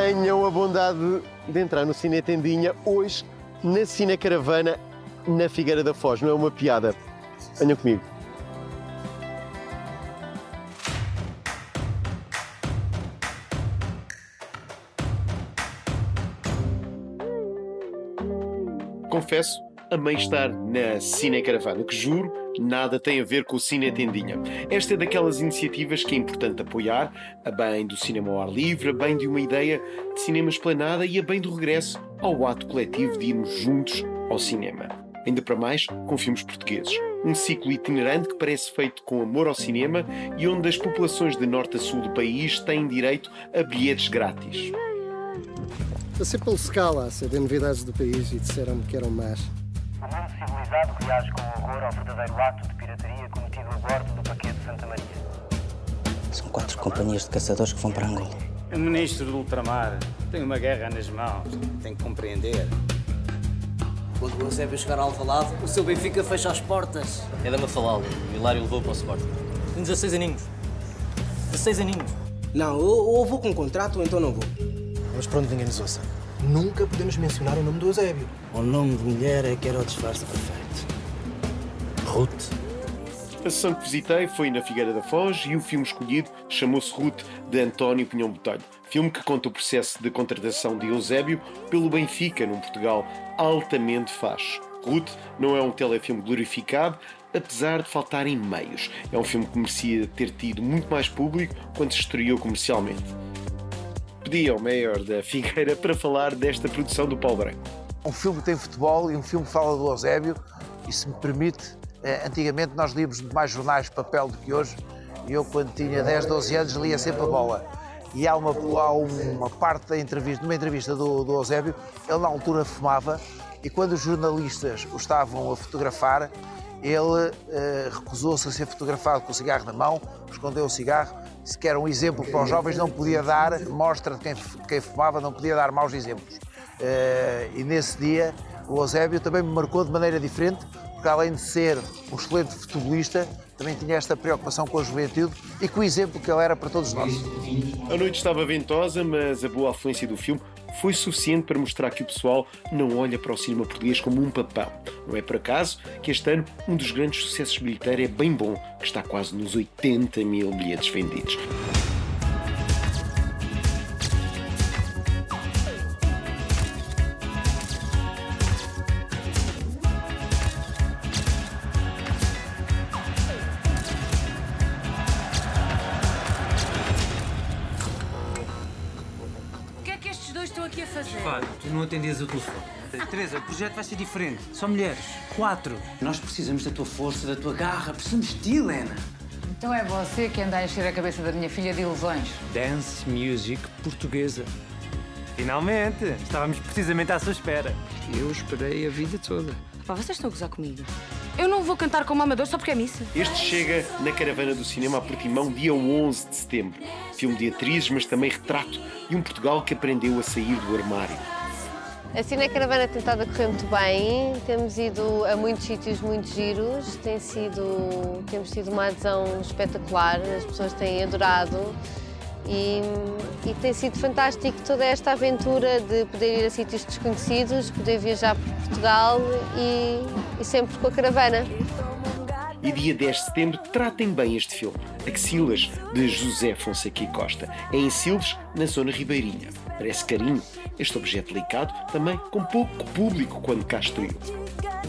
tenham a bondade de entrar no Cine Tendinha hoje na Cine Caravana na Figueira da Foz. Não é uma piada. Venham comigo. Confesso, amei estar na Cine Caravana, que juro, nada tem a ver com o Cine Tendinha. Esta é daquelas iniciativas que é importante apoiar, a bem do cinema ao ar livre, a bem de uma ideia de cinema esplanada e a bem do regresso ao ato coletivo de irmos juntos ao cinema. Ainda para mais, com filmes portugueses. Um ciclo itinerante que parece feito com amor ao cinema e onde as populações de norte a sul do país têm direito a bilhetes grátis. Passei pelo Scala a saber novidades do país e disseram-me que eram más. O mundo civilizado reage com horror ao verdadeiro ato de pirataria cometido a bordo do paquete Santa Maria. São quatro companhias de caçadores que vão para Angola. O ministro do ultramar tem uma guerra nas mãos. Tem que compreender. Quando o Eusébio chegar ao Alvalade, o seu Benfica fecha as portas. É da Mafalda. O Hilário levou para o Sporting. Tem 16 aninhos. 16 aninhos. Não, ou, ou vou com contrato ou então não vou. Mas para onde ninguém nos ouça, nunca podemos mencionar o nome do Eusébio. O nome de mulher é que era o disfarce perfeito. Ruth. A sessão que visitei foi na Figueira da Foz e o filme escolhido chamou-se Ruth, de António Pinhão Botelho. Filme que conta o processo de contratação de Eusébio pelo Benfica, num Portugal altamente faz. Ruth não é um telefilme glorificado, apesar de faltarem meios. É um filme que merecia ter tido muito mais público quando se estreou comercialmente. Pedi ao maior da Figueira para falar desta produção do Paulo Branco. Um filme tem futebol e um filme fala do Eusébio, e se me permite, eh, antigamente nós líamos mais jornais de papel do que hoje, e eu quando tinha 10, 12 anos lia sempre a bola. E há uma, há uma parte da entrevista, numa entrevista do, do Eusébio, ele na altura fumava, e quando os jornalistas o estavam a fotografar, ele eh, recusou-se a ser fotografado com o cigarro na mão, escondeu o cigarro, se quer um exemplo para os jovens, não podia dar, mostra de quem, quem fumava, não podia dar maus exemplos. Eh, e nesse dia, o Eusébio também me marcou de maneira diferente, porque além de ser um excelente futebolista, também tinha esta preocupação com a juventude e com o exemplo que ele era para todos nós. A noite estava ventosa, mas a boa afluência do filme foi suficiente para mostrar que o pessoal não olha para o cinema português como um papão. Não é por acaso que este ano um dos grandes sucessos bilheteiros é bem bom, que está quase nos 80 mil bilhetes vendidos. Não atendias o telefone. Teresa, o projeto vai ser diferente. Só mulheres. Quatro. Nós precisamos da tua força, da tua garra. Precisamos de ti, Helena. Então é você que anda a encher a cabeça da minha filha de ilusões. Dance music portuguesa. Finalmente! Estávamos precisamente à sua espera. Eu esperei a vida toda. Pá, vocês estão a gozar comigo? Eu não vou cantar como amador só porque é missa. Este chega na Caravana do Cinema a Portimão dia 11 de setembro. Filme de atrizes, mas também retrato de um Portugal que aprendeu a sair do armário. A Cine Caravana tem estado a correr muito bem, temos ido a muitos sítios muito giros, tem sido, temos tido uma adesão espetacular, as pessoas têm adorado e, e tem sido fantástico toda esta aventura de poder ir a sítios desconhecidos, poder viajar por Portugal e, e sempre com a caravana. E dia 10 de setembro, tratem bem este filme, Axilas, de José Fonseca e Costa. É em Silves, na zona ribeirinha. Parece carinho. Este objeto delicado, também com pouco público quando cá estreou.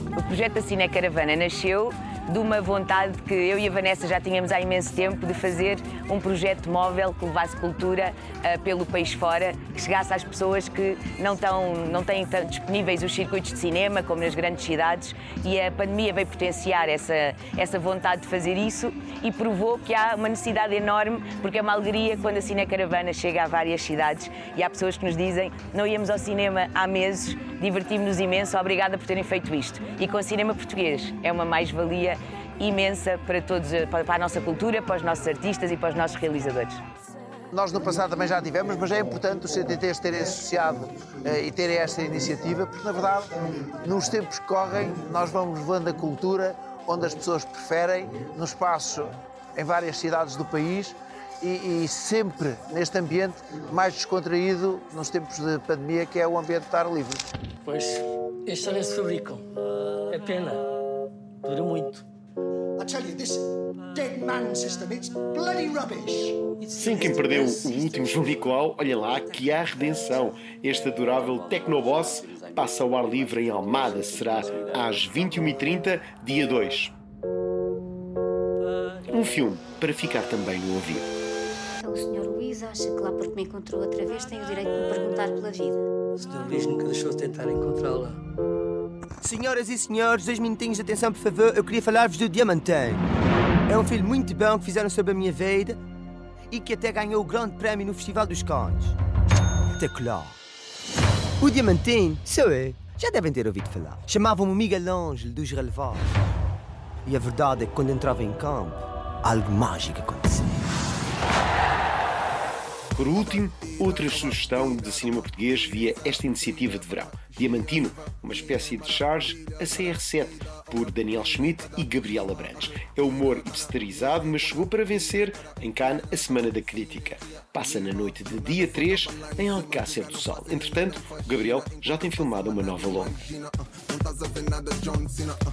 O projeto da Cine Caravana nasceu de uma vontade que eu e a Vanessa já tínhamos há imenso tempo de fazer um projeto móvel que levasse cultura uh, pelo país fora, que chegasse às pessoas que não, tão, não têm tão disponíveis os circuitos de cinema como nas grandes cidades e a pandemia veio potenciar essa, essa vontade de fazer isso e provou que há uma necessidade enorme, porque é uma alegria quando a Cine Caravana chega a várias cidades e há pessoas que nos dizem não íamos ao cinema há meses, divertimos-nos imenso, obrigada por terem feito isto. E com o cinema português é uma mais-valia imensa para todos, para a nossa cultura, para os nossos artistas e para os nossos realizadores. Nós no passado também já tivemos, mas é importante os CTTs terem associado eh, e terem esta iniciativa, porque na verdade, nos tempos que correm, nós vamos levando a cultura onde as pessoas preferem, no espaço em várias cidades do país, e, e, sempre neste ambiente mais descontraído nos tempos de pandemia, que é o ambiente de estar livre. Pois, estes também se fabricam. É pena. Dura muito. I tell you, this dead man system, it's bloody rubbish. Sim, quem perdeu o último João Nicolau, olhem lá que há redenção. Este adorável Tecnoboss passa ao ar livre em Almada. Será às 21h30, dia 2. Um filme para ficar também no ouvido. O Sr. Luís acha que lá porque me encontrou outra vez tem o direito de me perguntar pela vida. O Sr. Luís nunca deixou de tentar encontrá-la. Senhoras e senhores, dois minutinhos de atenção, por favor. Eu queria falar-vos do Diamantino. É um filme muito bom que fizeram sobre a minha vida e que até ganhou o grande prémio no Festival dos Cannes. Espetacular. O Diamantino, sou eu. Já devem ter ouvido falar. Chamavam-me Miguel Ângelo dos Relevados. E a verdade é que quando entrava em campo, algo mágico acontecia. Por último, outra sugestão de cinema português via esta iniciativa de verão. Diamantino, uma espécie de charge a CR7, por Daniel Schmidt e Gabriela Brandes. É humor hipsterizado, mas chegou para vencer em Cannes a Semana da Crítica. Passa na noite de dia 3 em Alcácer do Sal. Entretanto, Gabriel já tem filmado uma nova longa.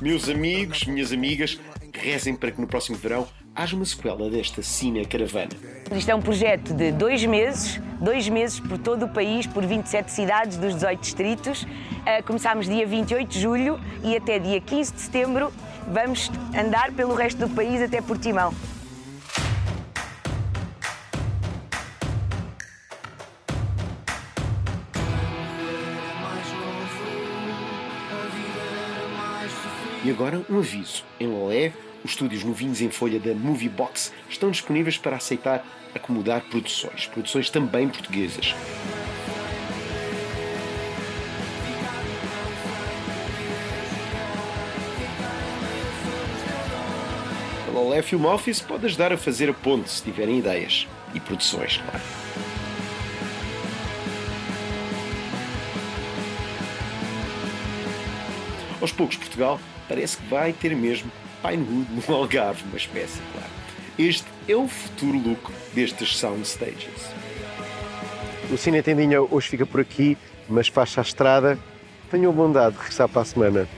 Meus amigos, minhas amigas, rezem para que no próximo verão haja uma sequela desta Cine Caravana. Isto é um projeto de dois meses, dois meses por todo o país, por 27 cidades dos 18 distritos. Uh, começámos dia 28 de julho e até dia 15 de setembro vamos andar pelo resto do país até Portimão. E agora um aviso. Em Lolé, os estúdios novinhos em folha da Movie Box estão disponíveis para aceitar acomodar produções, produções também portuguesas. A Lolé Film Office pode ajudar a fazer a ponte se tiverem ideias e produções, claro. Aos poucos, Portugal parece que vai ter mesmo Pinewood no Algarve, uma espécie, claro. Este é o futuro look destes soundstages. O Cine Tendinha hoje fica por aqui, mas faz-se a estrada. Tenham bondade de regressar para a semana.